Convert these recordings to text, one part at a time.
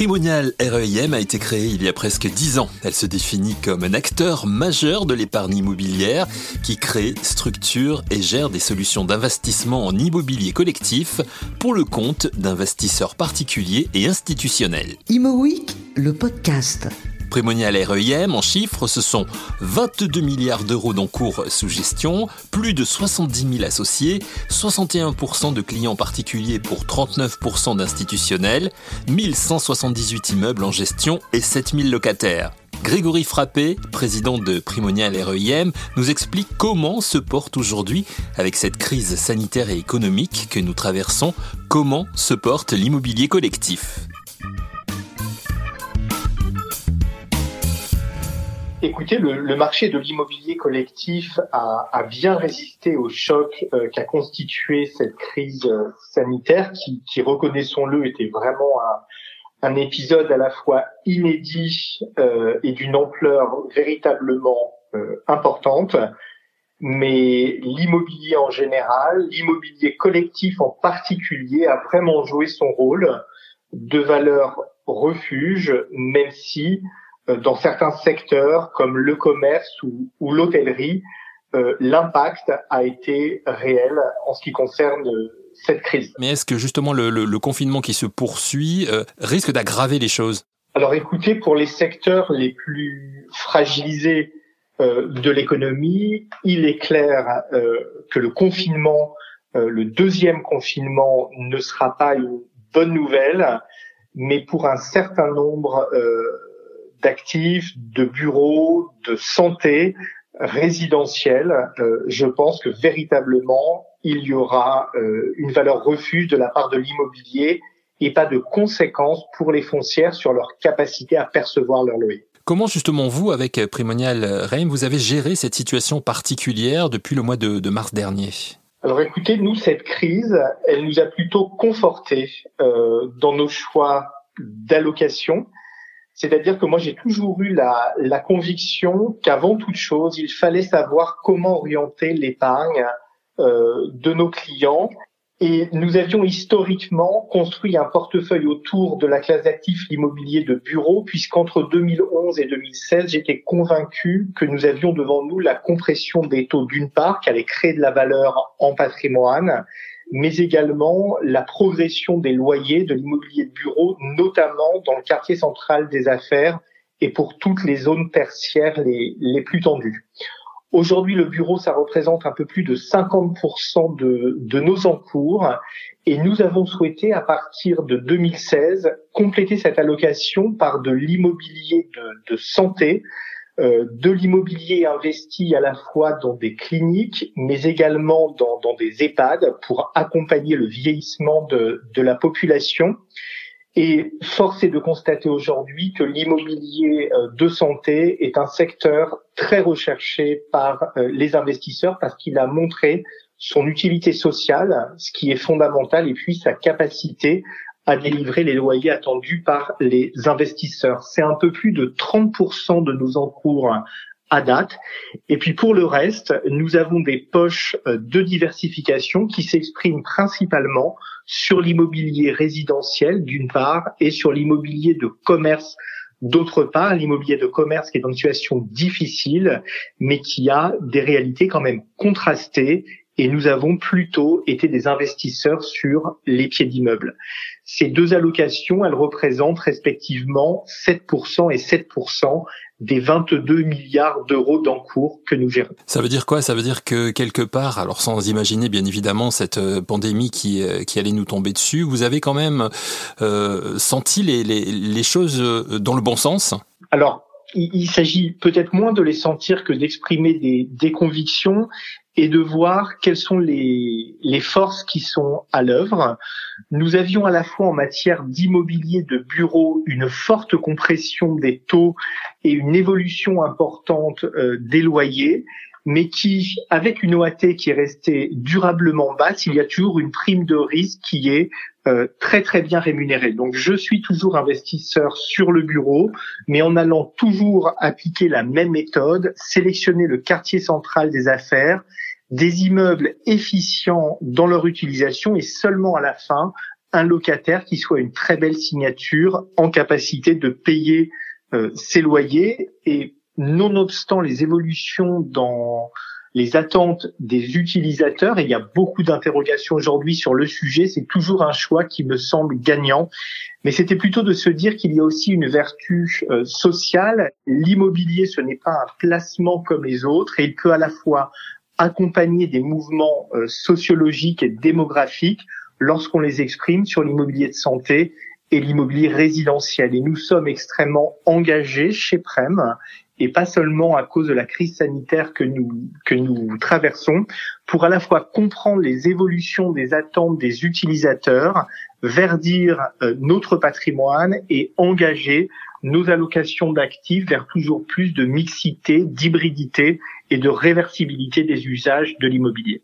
Primonial REIM a été créée il y a presque dix ans. Elle se définit comme un acteur majeur de l'épargne immobilière qui crée, structure et gère des solutions d'investissement en immobilier collectif pour le compte d'investisseurs particuliers et institutionnels. Imo le podcast. Prémonial REIM, en chiffres, ce sont 22 milliards d'euros d'encours sous gestion, plus de 70 000 associés, 61% de clients particuliers pour 39% d'institutionnels, 1178 immeubles en gestion et 7000 locataires. Grégory Frappé, président de Primonial REIM, nous explique comment se porte aujourd'hui, avec cette crise sanitaire et économique que nous traversons, comment se porte l'immobilier collectif. Écoutez, le, marché de l'immobilier collectif a, bien résisté au choc euh, qu'a constitué cette crise euh, sanitaire qui, reconnaissons-le, était vraiment un, épisode à la fois inédit euh, et d'une ampleur véritablement importante. Mais l'immobilier en général, l'immobilier collectif en particulier, a vraiment joué son rôle de valeur refuge, même si euh, dans certains secteurs comme le commerce ou, l'hôtellerie, euh, l'impact a été réel en ce qui concerne euh, cette crise. Mais est-ce que justement le, confinement qui se poursuit risque d'aggraver les choses? Alors écoutez, pour les secteurs les plus fragilisés de l'économie, il est clair que le confinement, le deuxième confinement, ne sera pas une bonne nouvelle, mais pour un certain nombre d'actifs, de bureaux, de santé résidentielle, euh, je pense que véritablement il y aura euh, une valeur refuge de la part de l'immobilier et pas de conséquences pour les foncières sur leur capacité à percevoir leur loyer. Comment justement vous, avec Primonial Reim, vous avez géré cette situation particulière depuis le mois de, mars dernier? Alors écoutez, nous, cette crise, elle nous a plutôt confortés euh, dans nos choix d'allocation. C'est-à-dire que moi, j'ai toujours eu la, la conviction qu'avant toute chose, il fallait savoir comment orienter l'épargne euh, de nos clients. Et nous avions historiquement construit un portefeuille autour de la classe d'actifs immobiliers de bureau, puisqu'entre 2011 et 2016, j'étais convaincu que nous avions devant nous la compression des taux d'une part, qui allait créer de la valeur en patrimoine, mais également la progression des loyers de l'immobilier de bureau, notamment dans le quartier central des affaires et pour toutes les zones tertiaires les, les plus tendues. Aujourd'hui, le bureau, ça représente un peu plus de 50% de, de nos encours et nous avons souhaité, à partir de 2016, compléter cette allocation par de l'immobilier de, de santé, de l'immobilier investi à la fois dans des cliniques, mais également dans, des EHPAD pour accompagner le vieillissement de, la population. Et force est de constater aujourd'hui que l'immobilier euh, de santé est un secteur très recherché par euh, les investisseurs parce qu'il a montré son utilité sociale, ce qui est fondamental, et puis sa capacité à délivrer les loyers attendus par les investisseurs. C'est un peu plus de 30% de nos encours à date. Et puis pour le reste, nous avons des poches euh, de diversification qui s'expriment principalement sur l'immobilier résidentiel d'une part et sur l'immobilier de commerce D'autre part, l'immobilier de commerce qui est dans une situation difficile, mais qui a des réalités quand même contrastées et nous avons plutôt été des investisseurs sur les pieds d'immeubles. Ces deux allocations, elles représentent respectivement 7% et 7% des 22 milliards d'euros d'encours que nous gérons. Ça veut dire quoi? Ça veut dire que quelque part, alors sans imaginer bien évidemment cette euh, pandémie qui, euh, qui allait nous tomber dessus, vous avez quand même euh, senti les, les, les choses euh, dans le bon sens? Alors, il, s'agit peut-être moins de les sentir que d'exprimer des, des, convictions et de voir quelles sont les, forces qui sont à l'œuvre. Nous avions à la fois en matière d'immobilier de bureau une forte compression des taux et une évolution importante euh, des loyers, mais qui, avec une OAT qui est restée durablement basse, il y a toujours une prime de risque qui est euh, très très bien rémunérée. Donc je suis toujours investisseur sur le bureau, mais en allant toujours appliquer la même méthode, sélectionner le quartier central des affaires, des immeubles efficients dans leur utilisation et seulement à la fin un locataire qui soit une très belle signature en capacité de payer euh, ses loyers et nonobstant les évolutions dans les attentes des utilisateurs, et il y a beaucoup d'interrogations aujourd'hui sur le sujet, c'est toujours un choix qui me semble gagnant. Mais c'était plutôt de se dire qu'il y a aussi une vertu euh, sociale. L'immobilier, ce n'est pas un placement comme les autres, et il peut à la fois accompagner des mouvements euh, sociologiques et démographiques lorsqu'on les exprime sur l'immobilier de santé et l'immobilier résidentiel. Et nous sommes extrêmement engagés chez Prem et pas seulement à cause de la crise sanitaire que nous que nous traversons, pour à la fois comprendre les évolutions des attentes des utilisateurs, verdir euh, notre patrimoine et engager nos allocations d'actifs vers toujours plus de mixité, d'hybridité et de réversibilité des usages de l'immobilier.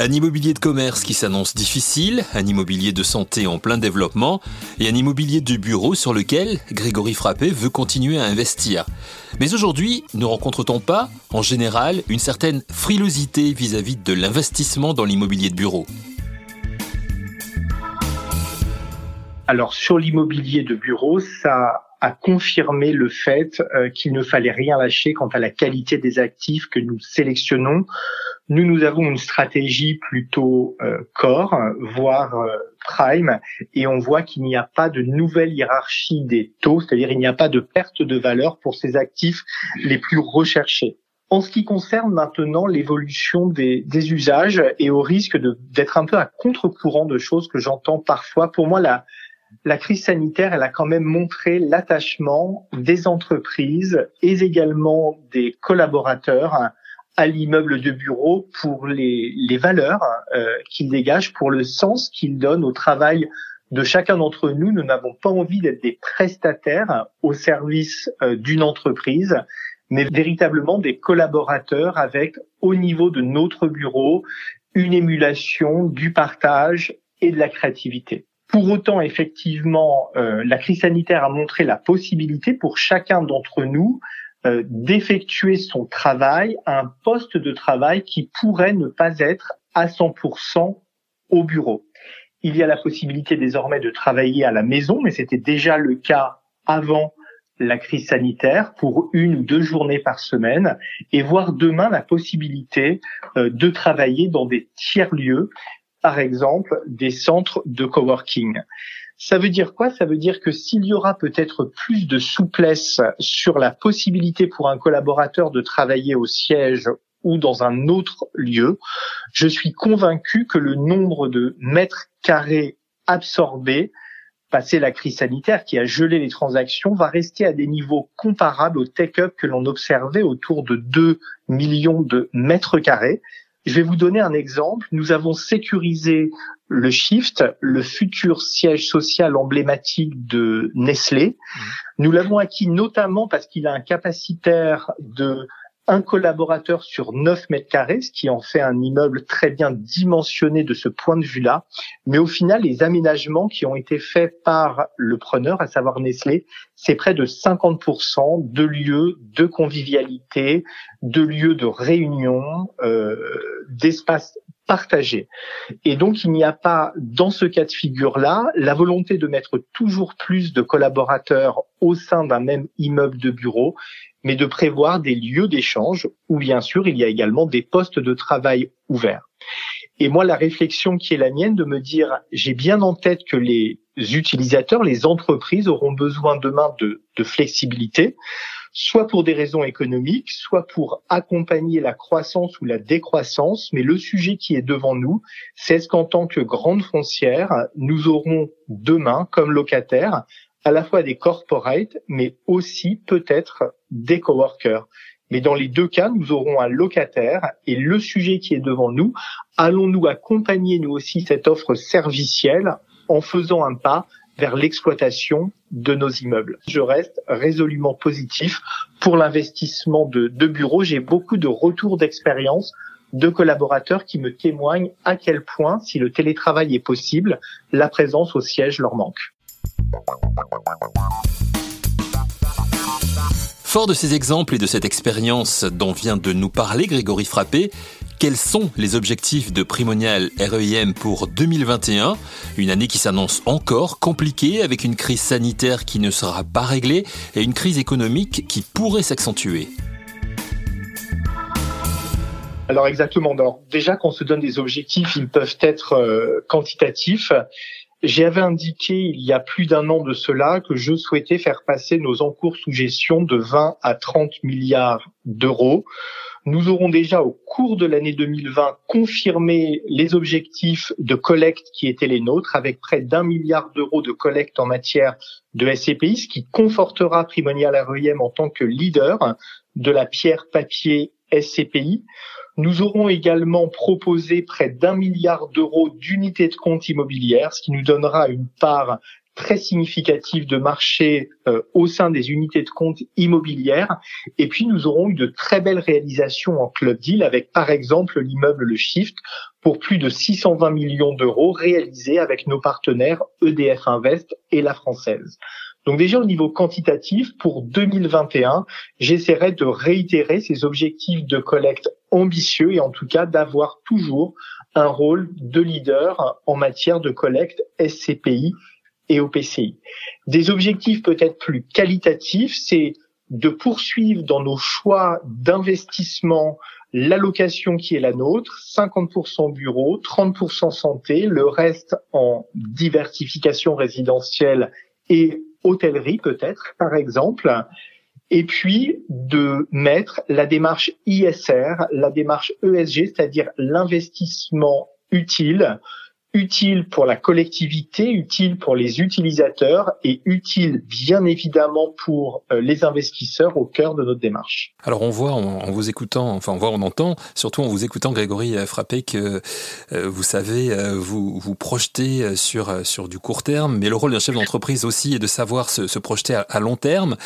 Un immobilier de commerce qui s'annonce difficile, un immobilier de santé en plein développement et un immobilier de bureau sur lequel Grégory Frappé veut continuer à investir. Mais aujourd'hui, ne rencontre-t-on pas, en général, une certaine frilosité vis-à-vis de l'investissement dans l'immobilier de bureau? Alors sur l'immobilier de bureau, ça a confirmé le fait euh, qu'il ne fallait rien lâcher quant à la qualité des actifs que nous sélectionnons nous, nous avons une stratégie plutôt euh, core, voire euh, prime, et on voit qu'il n'y a pas de nouvelle hiérarchie des taux, c'est-à-dire il n'y a pas de perte de valeur pour ces actifs les plus recherchés. En ce qui concerne maintenant l'évolution des, des, usages et au risque d'être un peu à contre-courant de choses que j'entends parfois, pour moi la, la crise sanitaire, elle a quand même montré l'attachement des entreprises et également des collaborateurs à l'immeuble de bureau pour les, valeurs euh, qu'il dégage, pour le sens qu'il donne au travail de chacun d'entre nous. Nous n'avons pas envie d'être des prestataires au service euh, d'une entreprise, mais véritablement des collaborateurs avec, au niveau de notre bureau, une émulation du partage et de la créativité. Pour autant, effectivement, euh, la crise sanitaire a montré la possibilité pour chacun d'entre nous euh, d'effectuer son travail un poste de travail qui pourrait ne pas être à 100% au bureau. Il y a la possibilité désormais de travailler à la maison, mais c'était déjà le cas avant la crise sanitaire pour une ou deux journées par semaine et voir demain la possibilité euh, de travailler dans des tiers-lieux, par exemple des centres de coworking. Ça veut dire quoi? Ça veut dire que s'il y aura peut-être plus de souplesse sur la possibilité pour un collaborateur de travailler au siège ou dans un autre lieu, je suis convaincu que le nombre de mètres carrés absorbés, passé la crise sanitaire qui a gelé les transactions, va rester à des niveaux comparables au take-up que l'on observait autour de 2 millions de mètres carrés. Je vais vous donner un exemple. Nous avons sécurisé le Shift, le futur siège social emblématique de Nestlé. Mmh. Nous l'avons acquis notamment parce qu'il a un capacitaire de un collaborateur sur 9 mètres carrés, ce qui en fait un immeuble très bien dimensionné de ce point de vue-là. Mais au final, les aménagements qui ont été faits par le preneur, à savoir Nestlé, c'est près de 50% de lieux de convivialité, de lieux de réunion, euh, d'espaces Et donc, il n'y a pas, dans ce cas de figure-là, la volonté de mettre toujours plus de collaborateurs au sein d'un même immeuble de bureau, mais de prévoir des lieux d'échange où bien sûr il y a également des postes de travail ouverts. Et moi, la réflexion qui est la mienne de me dire, j'ai bien en tête que les utilisateurs, les entreprises auront besoin demain de, de flexibilité, soit pour des raisons économiques, soit pour accompagner la croissance ou la décroissance. Mais le sujet qui est devant nous, c'est ce qu'en tant que grande foncière, nous aurons demain, comme locataires, à la fois des corporates, mais aussi peut-être des coworkers. Mais dans les deux cas, nous aurons un locataire et le sujet qui est devant nous, allons-nous accompagner nous aussi cette offre servicielle en faisant un pas vers l'exploitation de nos immeubles. Je reste résolument positif pour l'investissement de, bureaux. J'ai beaucoup de retours d'expérience de collaborateurs qui me témoignent à quel point, si le télétravail est possible, la présence au siège leur manque. Fort de ces exemples et de cette expérience dont vient de nous parler Grégory Frappé, Quels sont les objectifs de Primonial REIM pour 2021 Une année qui s'annonce encore compliquée avec une crise sanitaire qui ne sera pas réglée et une crise économique qui pourrait s'accentuer. Alors exactement. Déjà, quand on se donne des objectifs, ils peuvent être euh, quantitatifs. J'avais indiqué il y a plus d'un an de cela que je souhaitais faire passer nos encours sous gestion de 20 à 30 milliards d'euros. Nous aurons déjà au cours de l'année 2020 confirmé les objectifs de collecte qui étaient les nôtres avec près d'un milliard d'euros de collecte en matière de SCPI, ce qui confortera Primonial REM en tant que leader de la pierre papier SCPI. Nous aurons également proposé près d'un milliard d'euros d'unités de compte immobilières, ce qui nous donnera une part très significative de marché euh, au sein des unités de compte immobilières. Et puis, nous aurons eu de très belles réalisations en club deal avec, par exemple, l'immeuble Le Shift pour plus de 620 millions d'euros réalisés avec nos partenaires EDF Invest et la Française. Donc déjà au niveau quantitatif, pour 2021, j'essaierai de réitérer ces objectifs de collecte ambitieux et en tout cas d'avoir toujours un rôle de leader en matière de collecte SCPI et OPCI. Des objectifs peut-être plus qualitatifs, c'est de poursuivre dans nos choix d'investissement l'allocation qui est la nôtre, 50% bureau, 30% santé, le reste en diversification résidentielle et hôtellerie peut-être, par exemple, et puis de mettre la démarche ISR, la démarche ESG, c'est-à-dire l'investissement utile utile pour la collectivité, utile pour les utilisateurs et utile bien évidemment pour euh, les investisseurs au cœur de notre démarche. Alors on voit en, vous écoutant, enfin on voit, on entend, surtout en vous écoutant Grégory euh, Frappé que euh, vous savez vous vous projeter sur sur du court terme, mais le rôle d'un chef d'entreprise aussi est de savoir se, se projeter à, à, long terme.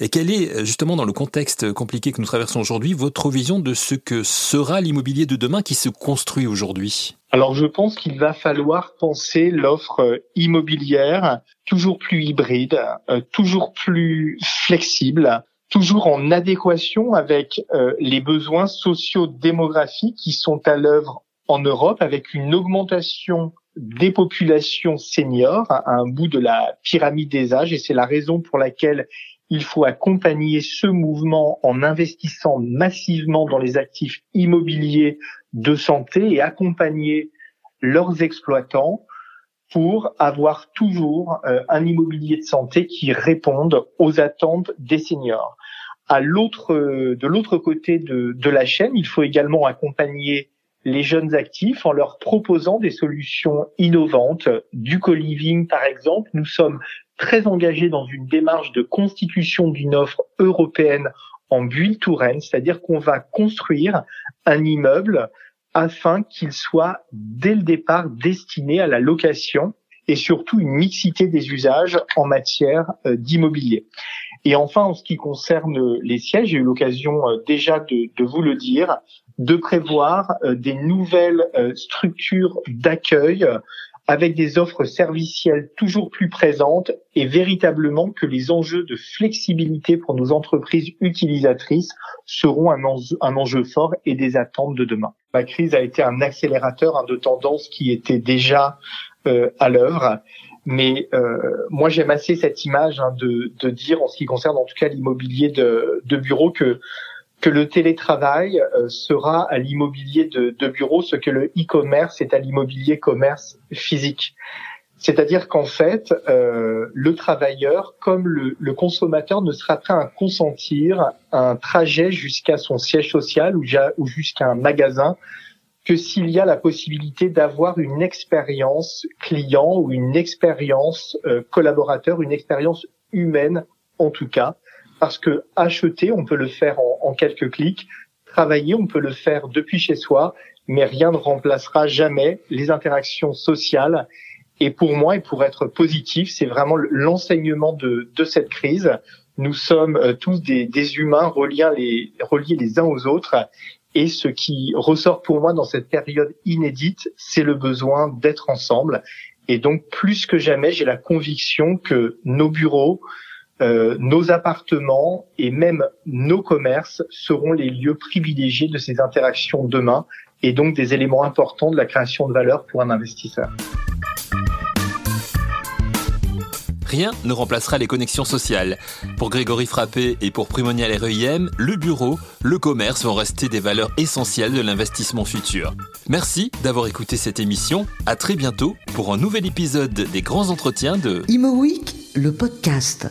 Et quelle est justement dans le contexte compliqué que nous traversons aujourd'hui votre vision de ce que sera l'immobilier de demain qui se construit aujourd'hui? Alors je pense qu'il va falloir penser l'offre euh, immobilière toujours plus hybride, euh, toujours plus flexible, toujours en adéquation avec euh, les besoins socio-démographiques qui sont à l'œuvre en Europe avec une augmentation des populations seniors à un bout de la pyramide des âges. Et c'est la raison pour laquelle il faut accompagner ce mouvement en investissant massivement dans les actifs immobiliers de santé et accompagner leurs exploitants pour avoir toujours euh, un immobilier de santé qui réponde aux attentes des seniors. À l'autre, de l'autre côté de, de la chaîne, il faut également accompagner les jeunes actifs en leur proposant des solutions innovantes, du co-living par exemple. Nous sommes très engagés dans une démarche de constitution d'une offre européenne en bulle touraine, c'est-à-dire qu'on va construire un immeuble afin qu'il soit dès le départ destiné à la location et surtout une mixité des usages en matière euh, d'immobilier. Et enfin, en ce qui concerne les sièges, j'ai eu l'occasion euh, déjà de, vous le dire, de prévoir euh, des nouvelles structures d'accueil avec des offres servicielles toujours plus présentes et véritablement que les enjeux de flexibilité pour nos entreprises utilisatrices seront un enjeu, fort et des attentes de demain. La crise a été un accélérateur hein, de tendances qui étaient déjà euh, à l'œuvre. Mais euh, moi, j'aime assez cette image hein, de, de, dire, en ce qui concerne en tout cas l'immobilier de, de bureau, que que le télétravail euh, sera à l'immobilier de, de, bureau ce que le e-commerce est à l'immobilier commerce physique. C'est-à-dire qu'en fait, euh, le travailleur, comme le, le, consommateur, ne sera prêt à consentir un trajet jusqu'à son siège social ou, ou jusqu'à un magasin que s'il y a la possibilité d'avoir une expérience client ou une expérience euh, collaborateur, une expérience humaine en tout cas, parce que acheter, on peut le faire en, quelques clics, travailler, on peut le faire depuis chez soi, mais rien ne remplacera jamais les interactions sociales. Et pour moi, et pour être positif, c'est vraiment l'enseignement de, de, cette crise. Nous sommes euh, tous des, des humains reliés les, reliés les uns aux autres. Et ce qui ressort pour moi dans cette période inédite, c'est le besoin d'être ensemble. Et donc, plus que jamais, j'ai la conviction que nos bureaux, euh, nos appartements et même nos commerces seront les lieux privilégiés de ces interactions demain et donc des éléments importants de la création de valeur pour un investisseur. Rien ne remplacera les connexions sociales. Pour Grégory Frappé et pour Primonial REIM, le bureau, le commerce vont rester des valeurs essentielles de l'investissement futur. Merci d'avoir écouté cette émission. À très bientôt pour un nouvel épisode des grands entretiens de Imo le podcast.